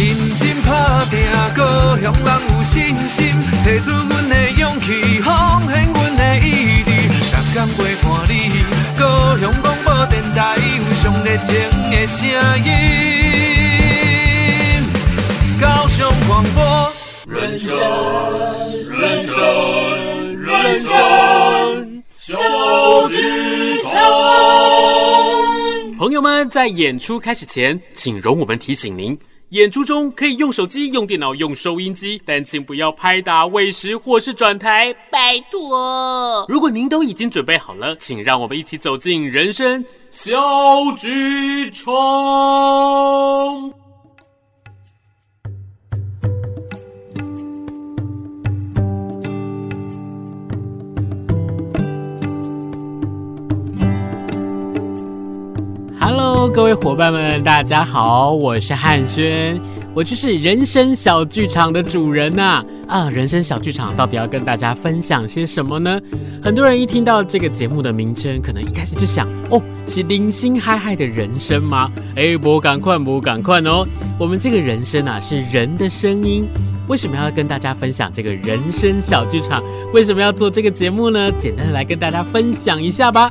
认真打拼，高雄人有信心，提出阮的勇气，奉献阮的意志，逐天陪伴你。高雄广播电台有上热情的声音，高雄广播。人生，人生，人生小剧场。朋友们，在演出开始前，请容我们提醒您。演出中可以用手机、用电脑、用收音机，但请不要拍打、喂食或是转台，拜托。如果您都已经准备好了，请让我们一起走进人生小剧场。Hello，各位伙伴们，大家好，我是汉轩，我就是人生小剧场的主人呐、啊。人生小剧场到底要跟大家分享些什么呢？很多人一听到这个节目的名称，可能一开始就想，哦，是零星嗨嗨的人生吗？哎，不赶快，不赶快哦！我们这个人生啊，是人的声音。为什么要跟大家分享这个人生小剧场？为什么要做这个节目呢？简单的来跟大家分享一下吧。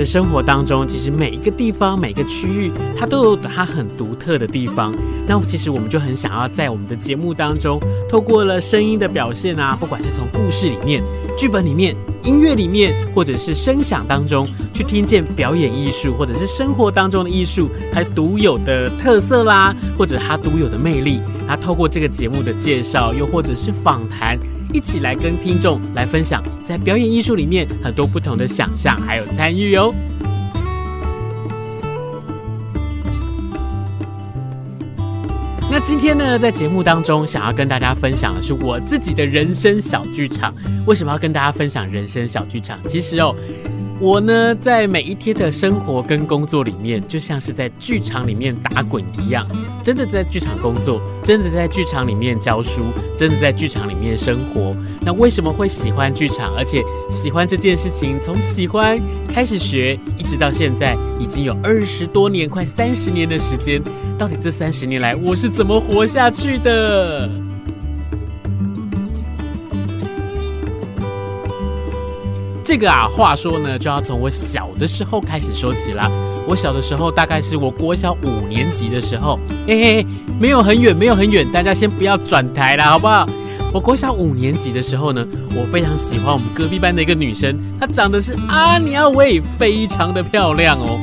在生活当中，其实每一个地方、每个区域，它都有它很独特的地方。那其实我们就很想要在我们的节目当中，透过了声音的表现啊，不管是从故事里面、剧本里面、音乐里面，或者是声响当中，去听见表演艺术，或者是生活当中的艺术，它独有的特色啦，或者它独有的魅力。那透过这个节目的介绍，又或者是访谈。一起来跟听众来分享，在表演艺术里面很多不同的想象还有参与哦。那今天呢，在节目当中想要跟大家分享的是我自己的人生小剧场。为什么要跟大家分享人生小剧场？其实哦。我呢，在每一天的生活跟工作里面，就像是在剧场里面打滚一样，真的在剧场工作，真的在剧场里面教书，真的在剧场里面生活。那为什么会喜欢剧场？而且喜欢这件事情，从喜欢开始学，一直到现在，已经有二十多年，快三十年的时间。到底这三十年来，我是怎么活下去的？这个啊，话说呢，就要从我小的时候开始说起啦。我小的时候，大概是我国小五年级的时候，嘿嘿，没有很远，没有很远，大家先不要转台啦，好不好？我国小五年级的时候呢，我非常喜欢我们隔壁班的一个女生，她长得是阿尼亚薇，非常的漂亮哦。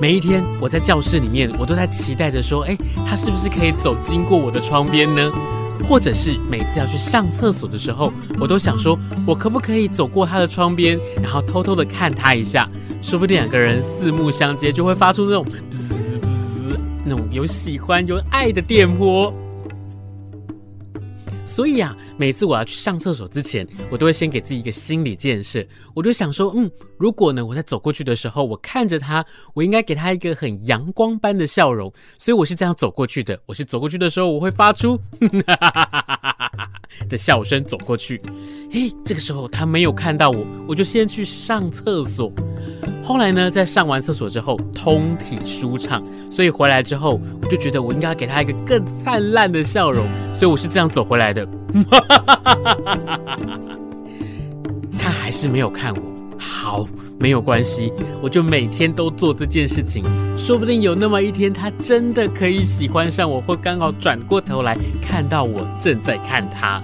每一天我在教室里面，我都在期待着说，哎，她是不是可以走经过我的窗边呢？或者是每次要去上厕所的时候，我都想说，我可不可以走过他的窗边，然后偷偷的看他一下，说不定两个人四目相接，就会发出那种滋滋那种有喜欢有爱的电波。所以啊，每次我要去上厕所之前，我都会先给自己一个心理建设。我就想说，嗯，如果呢，我在走过去的时候，我看着他，我应该给他一个很阳光般的笑容。所以我是这样走过去的。我是走过去的时候，我会发出哈哈哈哈哈的笑声走过去。嘿，这个时候他没有看到我，我就先去上厕所。后来呢，在上完厕所之后，通体舒畅，所以回来之后，我就觉得我应该给他一个更灿烂的笑容，所以我是这样走回来的。他还是没有看我，好，没有关系，我就每天都做这件事情，说不定有那么一天，他真的可以喜欢上我，或刚好转过头来看到我正在看他。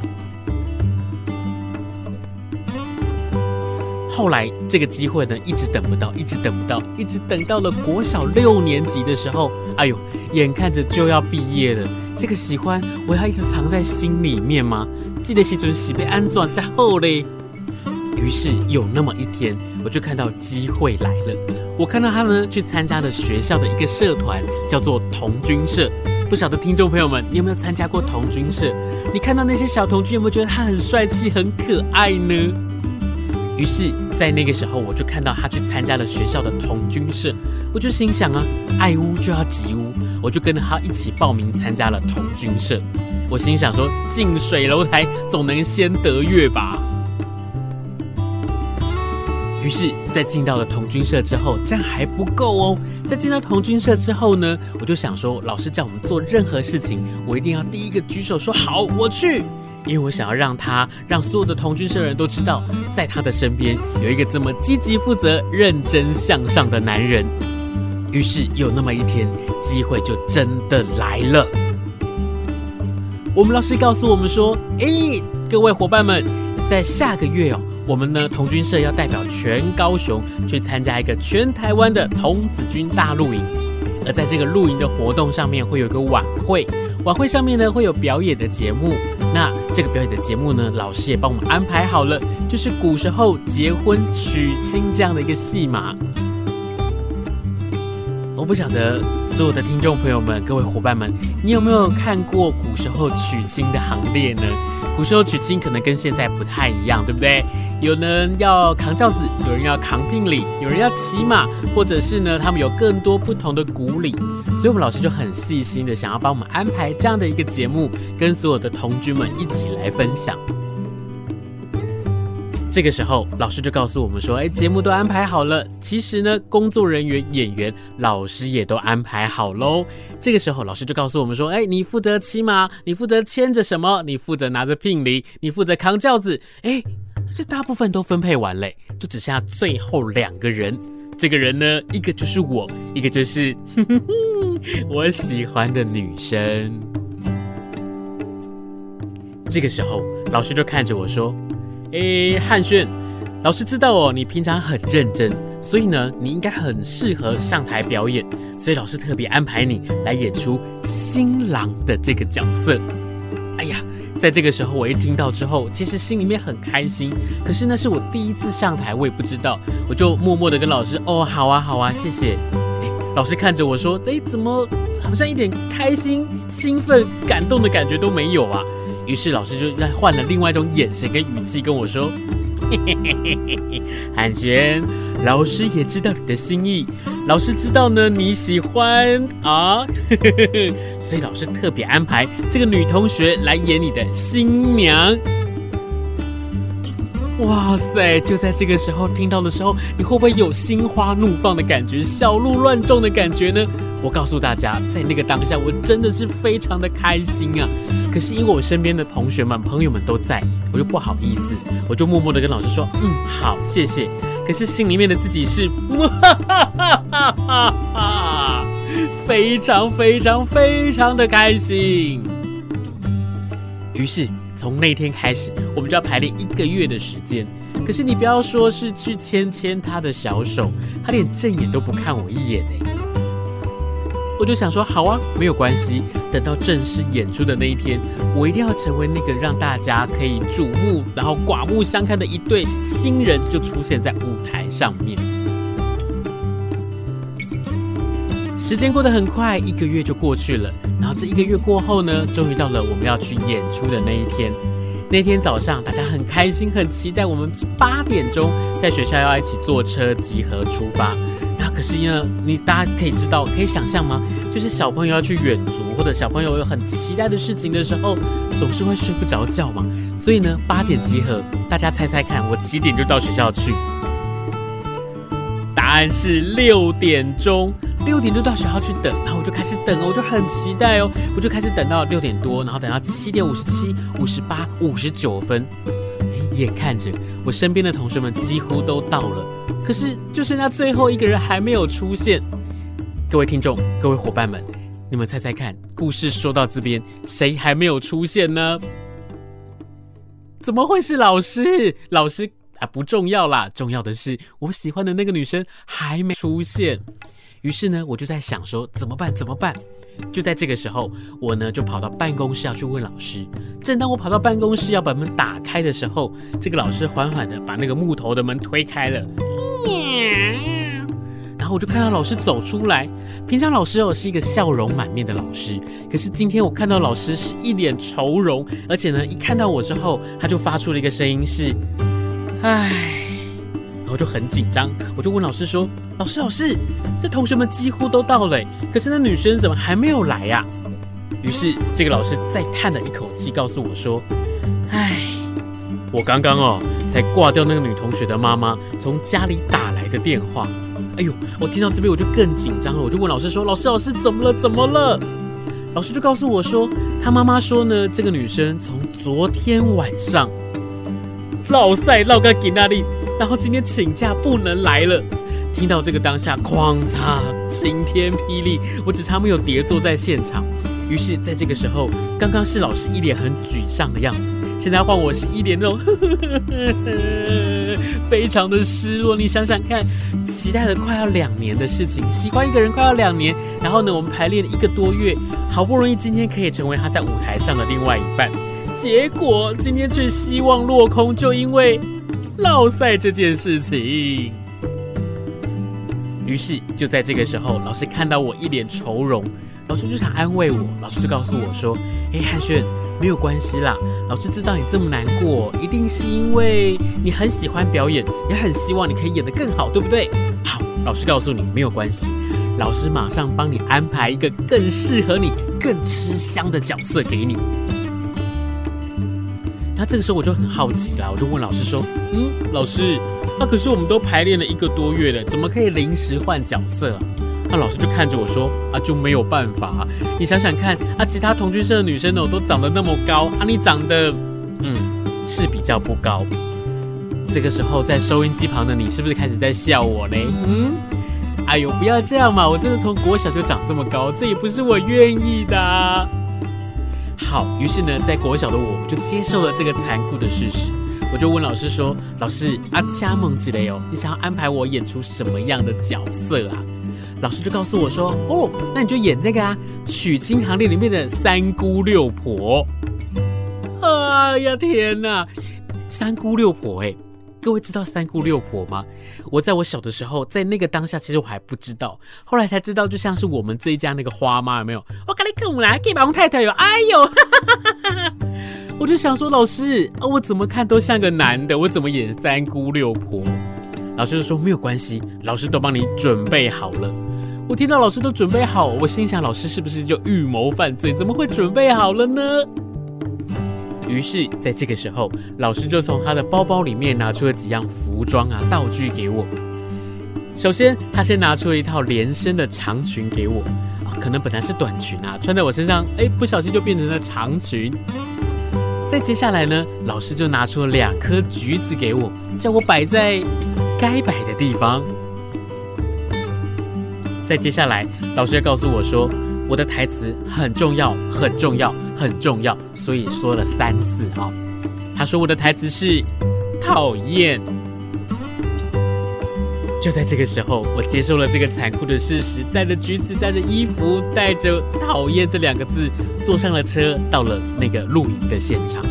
后来这个机会呢，一直等不到，一直等不到，一直等到了国小六年级的时候，哎呦，眼看着就要毕业了，这个喜欢我要一直藏在心里面吗？记得时阵是被安装在后嘞。于是有那么一天，我就看到机会来了，我看到他呢去参加了学校的一个社团，叫做童军社。不晓得听众朋友们，你有没有参加过童军社？你看到那些小童军，有没有觉得他很帅气、很可爱呢？于是，在那个时候，我就看到他去参加了学校的童军社，我就心想啊，爱屋就要及乌，我就跟着他一起报名参加了童军社。我心想说，近水楼台总能先得月吧。于是，在进到了童军社之后，这样还不够哦。在进到童军社之后呢，我就想说，老师叫我们做任何事情，我一定要第一个举手说好，我去。因为我想要让他，让所有的童军社人都知道，在他的身边有一个这么积极负责、认真向上的男人。于是有那么一天，机会就真的来了。我们老师告诉我们说：“诶，各位伙伴们，在下个月哦。”我们呢，童军社要代表全高雄去参加一个全台湾的童子军大露营，而在这个露营的活动上面，会有一个晚会，晚会上面呢会有表演的节目。那这个表演的节目呢，老师也帮我们安排好了，就是古时候结婚娶亲这样的一个戏码。我不晓得所有的听众朋友们、各位伙伴们，你有没有看过古时候娶亲的行列呢？古时候娶亲可能跟现在不太一样，对不对？有人要扛轿子，有人要扛聘礼，有人要骑马，或者是呢，他们有更多不同的古礼。所以，我们老师就很细心的想要帮我们安排这样的一个节目，跟所有的童军们一起来分享。这个时候，老师就告诉我们说：“哎，节目都安排好了。其实呢，工作人员、演员、老师也都安排好喽。”这个时候，老师就告诉我们说：“哎，你负责骑马，你负责牵着什么？你负责拿着聘礼，你负责扛轿子。哎，这大部分都分配完嘞，就只剩下最后两个人。这个人呢，一个就是我，一个就是 我喜欢的女生。这个时候，老师就看着我说。”诶，汉轩，老师知道哦，你平常很认真，所以呢，你应该很适合上台表演，所以老师特别安排你来演出新郎的这个角色。在这个时候我一听到之后，其实心里面很开心，可是那是我第一次上台，我也不知道，我就默默的跟老师，哦，好啊，好啊，谢谢。老师看着我说，诶，怎么好像一点开心、兴奋、感动的感觉都没有啊？于是老师就换了另外一种眼神跟语气跟我说：“，汉轩，老师也知道你的心意，老师知道呢你喜欢啊，所以老师特别安排这个女同学来演你的新娘。”哇塞！就在这个时候听到的时候，你会不会有心花怒放的感觉，小鹿乱撞的感觉呢？我告诉大家，在那个当下，我真的是非常的开心啊！可是因为我身边的同学们、朋友们都在，我就不好意思，我就默默的跟老师说：“嗯，好，谢谢。”可是心里面的自己是，哈哈哈哈哈哈，非常非常非常的开心。于是。从那天开始，我们就要排练一个月的时间。可是你不要说是去牵牵他的小手，他连正眼都不看我一眼哎。我就想说，好啊，没有关系。等到正式演出的那一天，我一定要成为那个让大家可以瞩目，然后刮目相看的一对新人，就出现在舞台上面。时间过得很快，一个月就过去了。然后这一个月过后呢，终于到了我们要去演出的那一天。那天早上，大家很开心，很期待。我们八点钟在学校要一起坐车集合出发。然后可是呢，你大家可以知道，可以想象吗？就是小朋友要去远足，或者小朋友有很期待的事情的时候，总是会睡不着觉嘛。所以呢，八点集合，大家猜猜看，我几点就到学校去？答案是六点钟。六点就到学校去等，然后我就开始等，我就很期待哦，我就开始等到六点多，然后等到七点五十七、五十八、五十九分，眼看着我身边的同学们几乎都到了，可是就剩下最后一个人还没有出现。各位听众，各位伙伴们，你们猜猜看，故事说到这边，谁还没有出现呢？怎么会是老师？老师啊，不重要啦，重要的是我喜欢的那个女生还没出现。于是呢，我就在想说怎么办？怎么办？就在这个时候，我呢就跑到办公室要去问老师。正当我跑到办公室要把门打开的时候，这个老师缓缓的把那个木头的门推开了。然后我就看到老师走出来。平常老师哦是一个笑容满面的老师，可是今天我看到老师是一脸愁容，而且呢，一看到我之后，他就发出了一个声音是：“唉。”我就很紧张，我就问老师说：“老师，老师，这同学们几乎都到了，可是那女生怎么还没有来呀？”于是这个老师再叹了一口气，告诉我说：“唉，我刚刚哦才挂掉那个女同学的妈妈从家里打来的电话。哎呦，我听到这边我就更紧张了，我就问老师说：“老师，老师，怎么了？怎么了？”老师就告诉我说：“他妈妈说呢，这个女生从昨天晚上落赛落个给那里，然后今天请假不能来了。”听到这个当下，哐嚓，晴天霹雳，我只差没有跌坐在现场。于是，在这个时候，刚刚是老师一脸很沮丧的样子，现在换我是一脸那种 非常的失落。你想想看，期待了快要两年的事情，喜欢一个人快要两年，然后呢，我们排练了一个多月，好不容易今天可以成为他在舞台上的另外一半，结果今天却希望落空，就因为落赛这件事情。于是就在这个时候，老师看到我一脸愁容，老师就想安慰我，老师就告诉我说：“哎，汉轩，没有关系啦，老师知道你这么难过，一定是因为你很喜欢表演，也很希望你可以演得更好，对不对？好，老师告诉你没有关系，老师马上帮你安排一个更适合你、更吃香的角色给你。”那这个时候我就很好奇啦，我就问老师说：“嗯，老师，那、啊、可是我们都排练了一个多月了，怎么可以临时换角色啊？”那老师就看着我说：“啊，就没有办法啊！你想想看，啊，其他同居社的女生呢，都长得那么高，啊，你长得，嗯，是比较不高。”这个时候，在收音机旁的你，是不是开始在笑我呢？嗯，哎呦，不要这样嘛！我真的从国小就长这么高，这也不是我愿意的。好，于是呢，在国小的我就接受了这个残酷的事实。我就问老师说：“老师，阿加梦之类哦，你想要安排我演出什么样的角色啊？”老师就告诉我说：“哦，那你就演那个啊，娶亲行列里面的三姑六婆。”哎呀，天哪，三姑六婆哎！各位知道三姑六婆吗？我在我小的时候，在那个当下，其实我还不知道，后来才知道，就像是我们这一家那个花妈有没有？我跟你讲啦，给王太太有，哎呦，我就想说，老师啊，我怎么看都像个男的，我怎么演三姑六婆？老师就说没有关系，老师都帮你准备好了。我听到老师都准备好，我心想，老师是不是就预谋犯罪？怎么会准备好了呢？于是，在这个时候，老师就从他的包包里面拿出了几样服装啊道具给我。首先，他先拿出了一套连身的长裙给我，啊，可能本来是短裙啊，穿在我身上，哎，不小心就变成了长裙。再接下来呢，老师就拿出了两颗橘子给我，叫我摆在该摆的地方。再接下来，老师要告诉我说，我的台词很重要，很重要。很重要，所以说了三次啊、他说我的台词是讨厌。就在这个时候，我接受了这个残酷的事实，带着橘子，带着衣服，带着讨厌这两个字，坐上了车，到了那个露营的现场。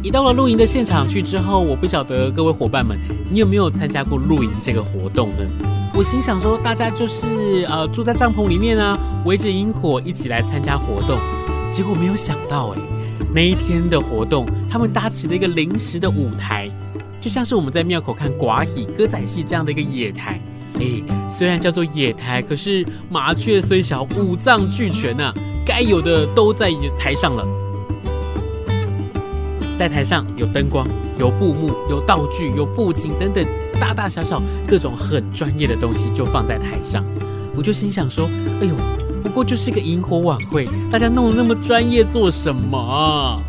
一到了露营的现场去之后，我不晓得各位伙伴们，你有没有参加过露营这个活动呢？我心想说，大家就是呃住在帐篷里面啊，围着萤火一起来参加活动。结果没有想到，哎，那一天的活动，他们搭起了一个临时的舞台，就像是我们在庙口看歌仔歌仔戏这样的一个野台。哎，虽然叫做野台，可是麻雀虽小，五脏俱全呐，该有的都在台上了。在台上有灯光，有布幕，有道具，有布景等等。大大小小各种很专业的东西就放在台上，我就心想说：“哎呦，不过就是一个萤火晚会，大家弄得那么专业做什么？”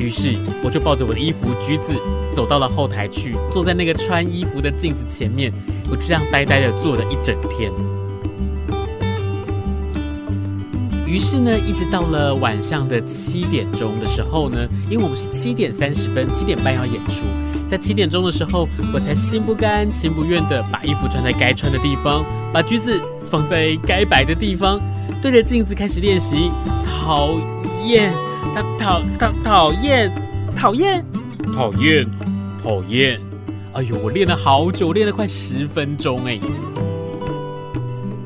于是我就抱着我的衣服橘子走到了后台去，坐在那个穿衣服的镜子前面，我就这样呆呆的坐了一整天。于是呢，一直到了晚上的七点钟的时候呢，因为我们是七点三十分、七点半要演出。在七点钟的时候，我才心不甘情不愿的把衣服穿在该穿的地方，把橘子放在该摆的地方，对着镜子开始练习。讨厌，他讨讨讨厌，讨厌，讨厌，讨厌。哎呦，我练了好久，练了快十分钟哎。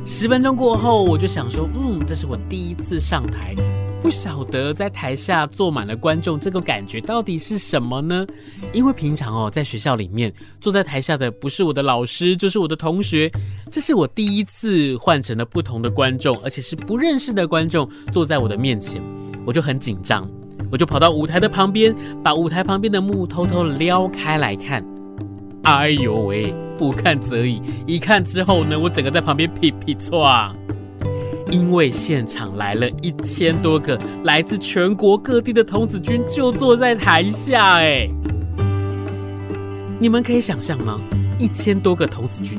十分钟过后，我就想说，嗯，这是我第一次上台。不晓得在台下坐满了观众，这个感觉到底是什么呢？因为平常哦，在学校里面坐在台下的不是我的老师，就是我的同学。这是我第一次换成了不同的观众，而且是不认识的观众坐在我的面前。我就很紧张，我就跑到舞台的旁边，把舞台旁边的幕偷偷撩开来看。哎呦喂，不看则已，一看之后呢，我整个在旁边屁屁剉，因为现场来了一千多个来自全国各地的童子军，就坐在台下。哎，你们可以想象吗？一千多个童子军，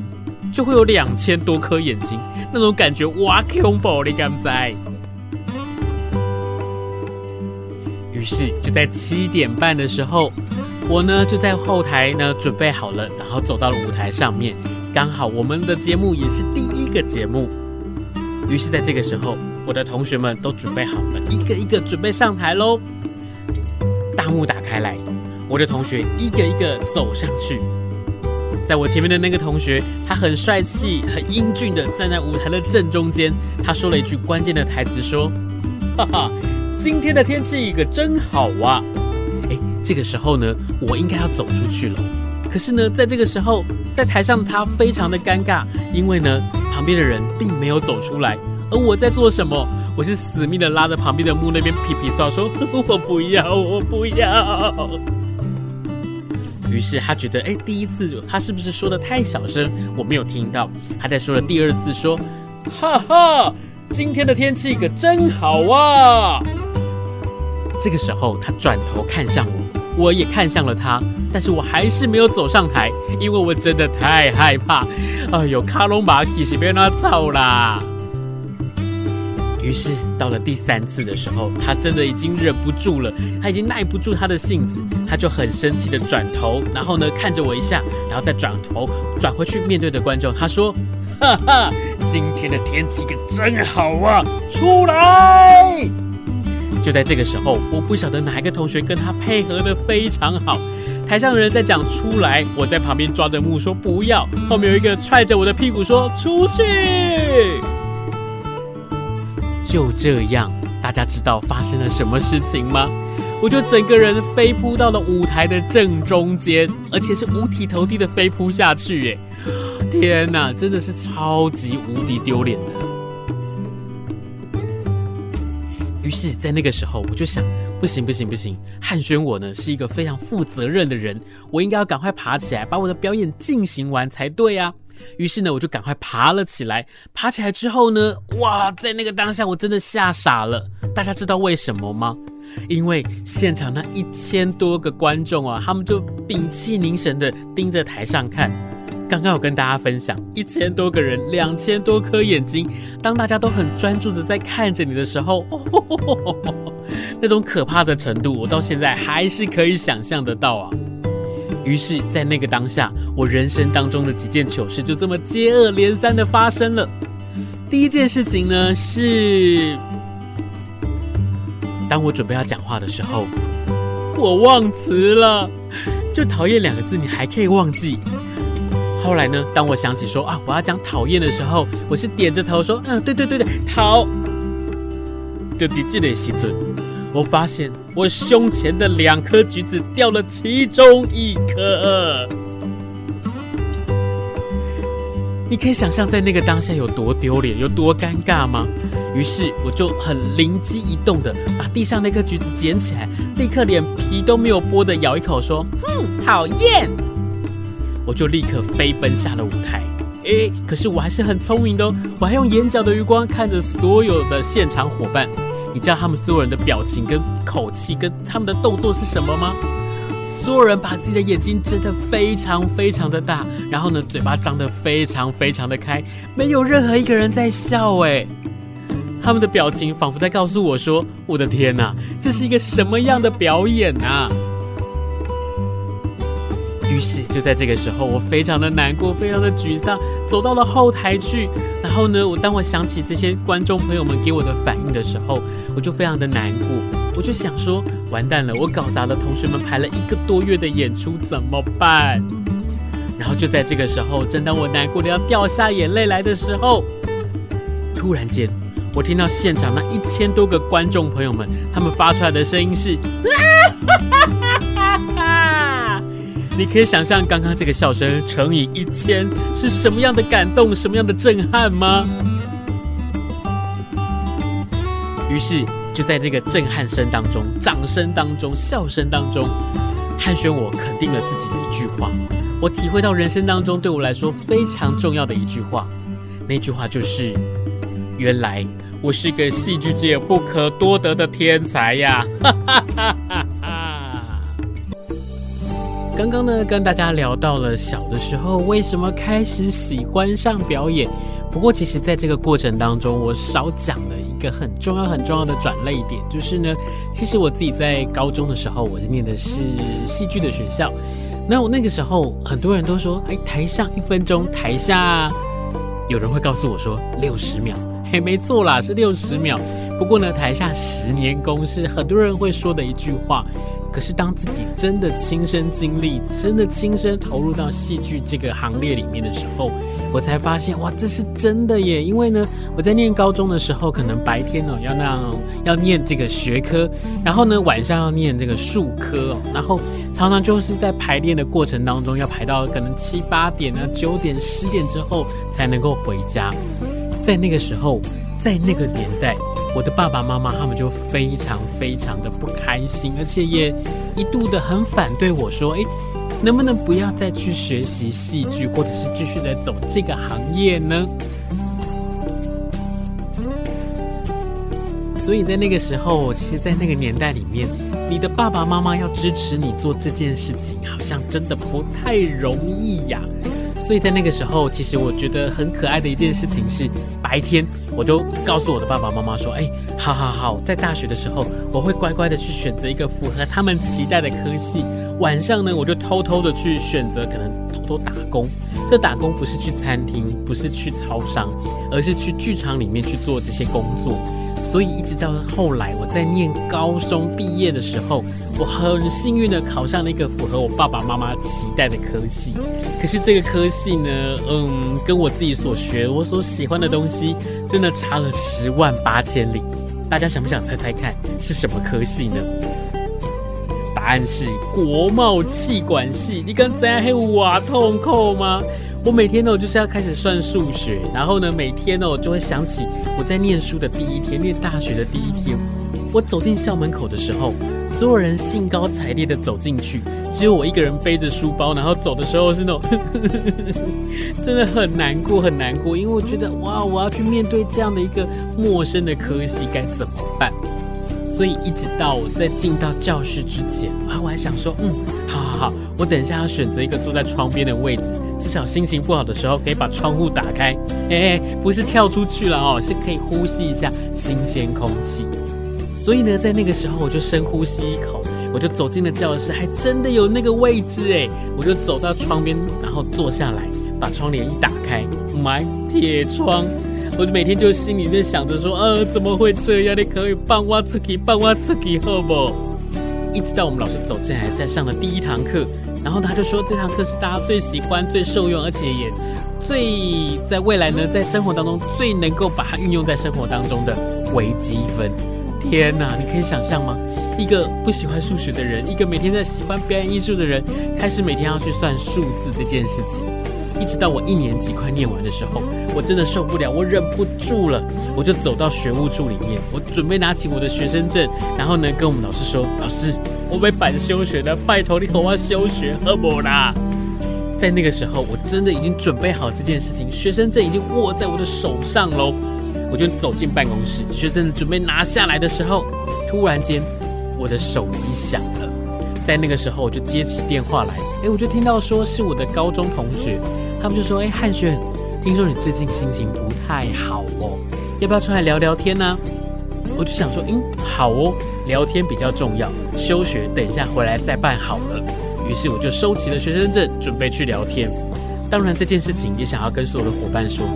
就会有两千多颗眼睛，那种感觉哇，恐怖！你敢在？于是就在七点半的时候。我呢就在后台呢准备好了，然后走到了舞台上面，刚好我们的节目也是第一个节目。于是，在这个时候，我的同学们都准备好了，一个一个准备上台喽。大幕打开来，我的同学一个一个走上去。在我前面的那个同学，他很帅气、很英俊的站在舞台的正中间。他说了一句关键的台词，说：“哈哈，今天的天气可真好啊。”哎这个时候呢，我应该要走出去了。可是呢，在这个时候，在台上的他非常的尴尬，因为呢，旁边的人并没有走出来。而我在做什么？我是死命的拉着旁边的木那边屁屁嗉说：“ 我不要，我不要。”于是他觉得，哎，第一次他是不是说的太小声，我没有听到。他在说了第二次，说：“哈哈，今天的天气可真好啊。”这个时候，他转头看向我。我也看向了他，但是我还是没有走上台，因为我真的太害怕。哎呦，卡隆马奇是被他操啦！于是到了第三次的时候，他真的已经忍不住了，他已经耐不住他的性子，他就很生气的转头，然后呢看着我一下，然后再转头转回去面对的观众，他说：“哈哈，今天的天气可真好啊，出来！”就在这个时候，我不晓得哪一个同学跟他配合得非常好。台上的人在讲出来，我在旁边抓着幕说不要。后面有一个踹着我的屁股说出去。就这样，大家知道发生了什么事情吗？我就整个人飞扑到了舞台的正中间，而且是五体投地的飞扑下去。耶！天哪，真的是超级无敌丢脸的。是，在那个时候，我就想，不行不行不行，汉轩我呢是一个非常负责任的人，我应该要赶快爬起来，把我的表演进行完才对啊。于是呢，我就赶快爬了起来。爬起来之后呢，哇，在那个当下，我真的吓傻了。大家知道为什么吗？因为现场那一千多个观众啊，他们就屏气凝神的盯着台上看。刚刚有跟大家分享，一千多个人，两千多颗眼睛，当大家都很专注的在看着你的时候，哦，那种可怕的程度，我到现在还是可以想象得到啊。于是，在那个当下，我人生当中的几件糗事就这么接二连三的发生了。第一件事情呢，是当我准备要讲话的时候，我忘词了。就讨厌两个字，你还可以忘记。后来呢，当我想起说啊，我要讲讨厌的时候，我是点着头说，嗯，对对对对，讨。就在这个时候，我发现我胸前的两颗橘子掉了其中一颗。你可以想象在那个当下有多丢脸，有多尴尬吗？于是我就很灵机一动的把地上那颗橘子捡起来，立刻连皮都没有剥的咬一口，说，哼，讨厌。我就立刻飞奔下了舞台，诶，可是我还是很聪明的哦，我还用眼角的余光看着所有的现场伙伴，你知道他们所有人的表情跟口气跟他们的动作是什么吗？所有人把自己的眼睛睁得非常非常的大，然后呢，嘴巴张得非常非常的开，没有任何一个人在笑，诶，他们的表情仿佛在告诉我说：“我的天哪，这是一个什么样的表演啊！”于是就在这个时候，我非常的难过，非常的沮丧，走到了后台去。然后呢，我当我想起这些观众朋友们给我的反应的时候，我就非常的难过。我就想说，完蛋了，我搞砸了同学们排了一个多月的演出，怎么办？然后就在这个时候，正当我难过的要掉下眼泪来的时候，突然间，我听到现场那一千多个观众朋友们，他们发出来的声音是。啊 你可以想象刚刚这个笑声乘以一千是什么样的感动，什么样的震撼吗？于是就在这个震撼声当中、掌声当中、笑声当中，汉轩我肯定了自己的一句话，我体会到人生当中对我来说非常重要的一句话，那句话就是：原来我是个戏剧界不可多得的天才呀！哈哈哈哈哈。刚刚呢，跟大家聊到了小的时候为什么开始喜欢上表演。不过，其实在这个过程当中，我少讲了一个很重要、很重要的转捩点，就是呢，其实我自己在高中的时候，我念的是戏剧的学校。那我那个时候，很多人都说，哎，台上一分钟，台下有人会告诉我说六十秒，嘿，没错啦，是六十秒。不过呢，台下十年功是很多人会说的一句话。可是当自己真的亲身经历，真的亲身投入到戏剧这个行列里面的时候，我才发现哇，这是真的耶！因为呢，我在念高中的时候，可能白天哦要那样要念这个学科，然后呢晚上要念这个术科哦，然后常常就是在排练的过程当中，要排到可能七八点啊、九点、十点之后才能够回家。在那个时候，在那个年代，我的爸爸妈妈他们就非常非常的不开心，而且也一度的很反对我说：“诶。”能不能不要再去学习戏剧，或者是继续的走这个行业呢？所以在那个时候，其实，在那个年代里面，你的爸爸妈妈要支持你做这件事情，好像真的不太容易呀。所以在那个时候，其实我觉得很可爱的一件事情是，白天我就告诉我的爸爸妈妈说：“哎，好好好，在大学的时候，我会乖乖的去选择一个符合他们期待的科系。”晚上呢，我就偷偷的去选择，可能偷偷打工。这打工不是去餐厅，不是去超商，而是去剧场里面去做这些工作。所以一直到后来，我在念高中毕业的时候，我很幸运的考上了一个符合我爸爸妈妈期待的科系。可是这个科系呢，嗯，跟我自己所学、我所喜欢的东西，真的差了十万八千里。大家想不想猜猜看是什么科系呢？答案是国贸气管系，你刚才还哇痛苦吗？我每天呢，我就是要开始算数学，然后呢，每天呢，我就会想起我在念书的第一天，念大学的第一天，我走进校门口的时候，所有人兴高采烈的走进去，只有我一个人背着书包，然后走的时候是那种，真的很难过，很难过，因为我觉得哇，我要去面对这样的一个陌生的科系，该怎么办？所以一直到我在进到教室之前，我还想说，嗯，好好好，我等一下要选择一个坐在窗边的位置，至少心情不好的时候可以把窗户打开，哎，不是跳出去了哦，是可以呼吸一下新鲜空气。所以呢，在那个时候我就深呼吸一口，我就走进了教室，还真的有那个位置哎，我就走到窗边，然后坐下来，把窗帘一打开，买铁窗。我就每天就心里面想着说，呃，怎么会这样？你可以帮我出去，帮我出去，好不？一直到我们老师走进来，在上的第一堂课，然后他就说，这堂课是大家最喜欢、最受用，而且也最在未来呢，在生活当中最能够把它运用在生活当中的微积分。天哪，你可以想象吗？一个不喜欢数学的人，一个每天在喜欢表演艺术的人，开始每天要去算数字这件事情。一直到我一年级快念完的时候，我真的受不了，我忍不住了，我就走到学务处里面，我准备拿起我的学生证，然后呢，跟我们老师说：“老师，我被板休学了，拜托你给我休学，好不啦？”在那个时候，我真的已经准备好这件事情，学生证已经握在我的手上喽。我就走进办公室，学生证准备拿下来的时候，突然间，我的手机响了。在那个时候，我就接起电话来，诶，我就听到说是我的高中同学。他们就说：“哎，汉轩，听说你最近心情不太好哦，要不要出来聊聊天呢？”我就想说：“嗯，好哦，聊天比较重要，休学等一下回来再办好了。”于是我就收起了学生证，准备去聊天。当然，这件事情也想要跟所有的伙伴说：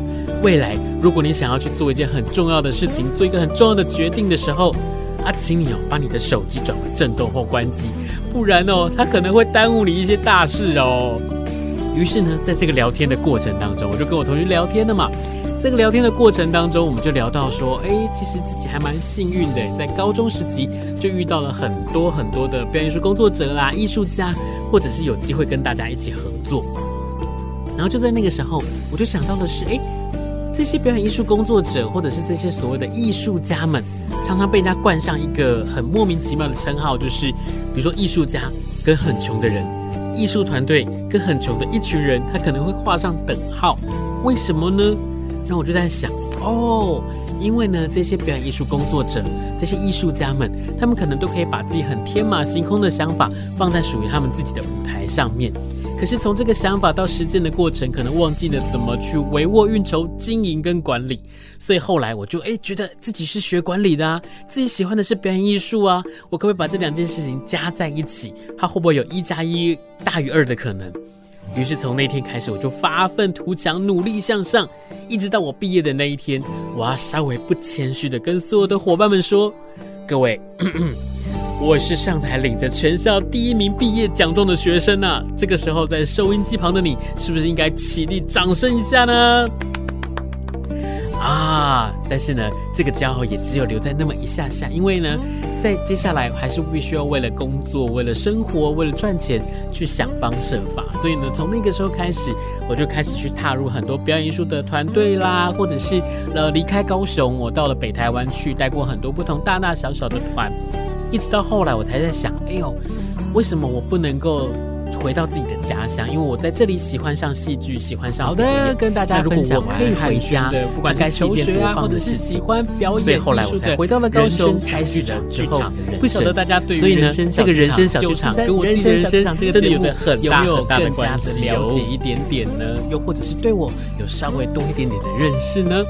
未来如果你想要去做一件很重要的事情，做一个很重要的决定的时候，啊，请你哦把你的手机转为震动或关机，不然哦，它可能会耽误你一些大事哦。于是呢，在这个聊天的过程当中，我就跟我同学聊天了嘛。这个聊天的过程当中，我们就聊到说，哎，其实自己还蛮幸运的，在高中时期就遇到了很多很多的表演艺术工作者啦、艺术家，或者是有机会跟大家一起合作。然后就在那个时候，我就想到的是，哎，这些表演艺术工作者，或者是这些所谓的艺术家们，常常被人家冠上一个很莫名其妙的称号，就是比如说艺术家跟很穷的人，艺术团队跟很穷的一群人，他可能会画上等号。为什么呢？那我就在想，哦，因为呢，这些表演艺术工作者，这些艺术家们，他们可能都可以把自己很天马行空的想法放在属于他们自己的舞台上面。可是从这个想法到实践的过程，可能忘记了怎么去帷幄运筹、经营跟管理。所以后来我就哎觉得自己是学管理的啊，自己喜欢的是表演艺术啊，我可不可以把这两件事情加在一起？它会不会有一加一大于二的可能？于是从那天开始，我就发愤图强，努力向上，一直到我毕业的那一天，我要稍微不谦虚的跟所有的伙伴们说：各位。我是上台领着全校第一名毕业奖状的学生啊！这个时候，在收音机旁的你，是不是应该起立掌声一下呢？啊！但是呢，这个骄傲也只有留在那么一下下，因为呢，在接下来还是必须要为了工作、为了生活、为了赚钱去想方设法。所以呢，从那个时候开始，我就开始去踏入很多表演艺术的团队啦，或者是呃离开高雄，我到了北台湾去带过很多不同大大小小的团。一直到后来，我才在想，哎呦，为什么我不能够回到自己的家乡？因为我在这里喜欢上戏剧，喜欢上好的跟大家分享。我可以回家的，不管是求学啊，或者是喜欢表演。所以后来我才回到了高雄，开剧场的人。不晓得大家对于这个人生小剧场跟我自己的人生真的有着很大很大的关系，了解一点点呢？又或者是对我有稍微多一点点的认识呢？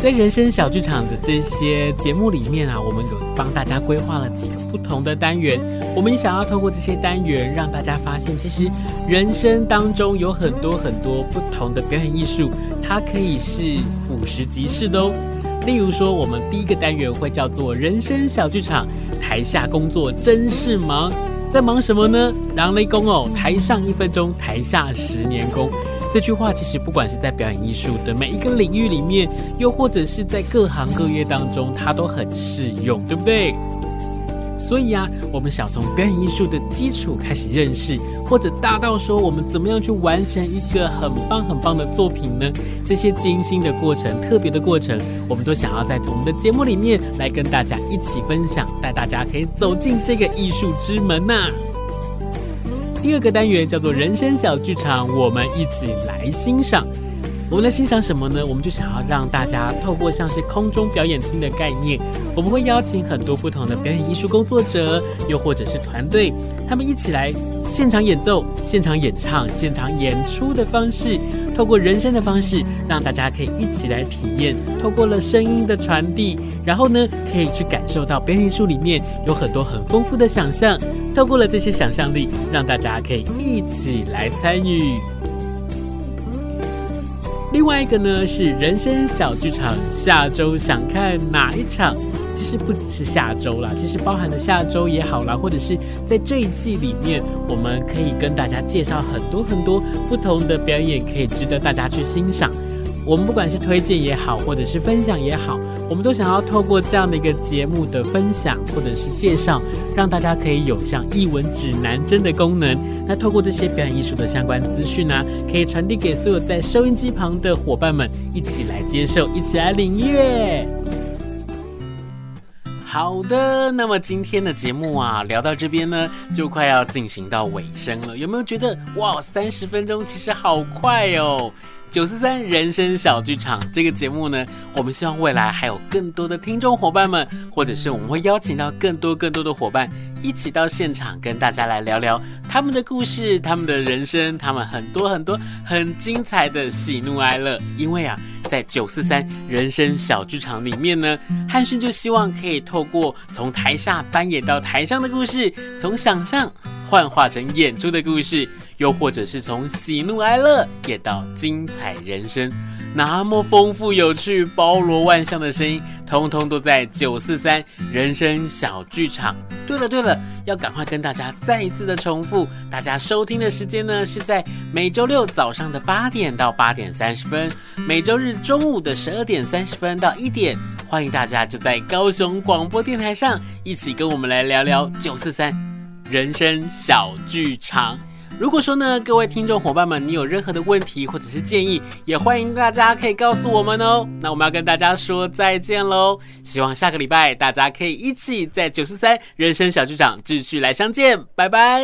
在人生小剧场的这些节目里面啊，我们有帮大家规划了几个不同的单元。我们也想要透过这些单元，让大家发现，其实人生当中有很多很多不同的表演艺术，它可以是俯拾即是的哦。例如说，我们第一个单元会叫做“人生小剧场”，台下工作真是忙，在忙什么呢？狼雷公哦，台上一分钟，台下十年功。这句话其实不管是在表演艺术的每一个领域里面，又或者是在各行各业当中，它都很适用，对不对？所以啊，我们想从表演艺术的基础开始认识，或者大到说我们怎么样去完成一个很棒很棒的作品呢？这些精心的过程、特别的过程，我们都想要在我们的节目里面来跟大家一起分享，带大家可以走进这个艺术之门呐、第二个单元叫做“人生小剧场”，我们一起来欣赏。我们来欣赏什么呢？我们就想要让大家透过像是空中表演厅的概念，我们会邀请很多不同的表演艺术工作者，又或者是团队，他们一起来现场演奏、现场演唱、现场演出的方式，透过人声的方式，让大家可以一起来体验。透过了声音的传递，然后呢，可以去感受到表演艺术里面有很多很丰富的想象。透过了这些想象力，让大家可以一起来参与。另外一个呢，是人生小剧场，下周想看哪一场？其实不只是下周啦，其实包含了下周也好啦，或者是在这一季里面，我们可以跟大家介绍很多很多不同的表演，可以值得大家去欣赏。我们不管是推荐也好，或者是分享也好，我们都想要透过这样的一个节目的分享或者是介绍，让大家可以有像译文指南针的功能。那透过这些表演艺术的相关资讯呢，可以传递给所有在收音机旁的伙伴们，一起来接受，一起来领略。好的，那么今天的节目啊，聊到这边呢，就快要进行到尾声了。有没有觉得哇，三十分钟其实好快哦？九四三人生小剧场这个节目呢，我们希望未来还有更多的听众伙伴们，或者是我们会邀请到更多更多的伙伴一起到现场跟大家来聊聊他们的故事、他们的人生、他们很多很多很精彩的喜怒哀乐。因为啊，在九四三人生小剧场里面呢，汉逊就希望可以透过从台下搬演到台上的故事，从想象幻化成演出的故事。又或者是从喜怒哀乐演到精彩人生，那么丰富有趣、包罗万象的声音，通通都在九四三人生小剧场。对了对了，要赶快跟大家再一次的重复，大家收听的时间呢是在每周六早上的八点到八点三十分，每周日中午的十二点三十分到一点。欢迎大家就在高雄广播电台上一起跟我们来聊聊九四三人生小剧场。如果说呢，各位听众伙伴们，你有任何的问题或者是建议，也欢迎大家可以告诉我们哦。那我们要跟大家说再见喽，希望下个礼拜大家可以一起在九四三人生小剧场继续来相见，拜拜。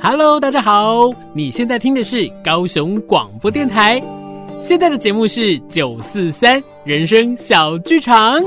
Hello，大家好！你现在听的是高雄广播电台，现在的节目是九四三人生小剧场。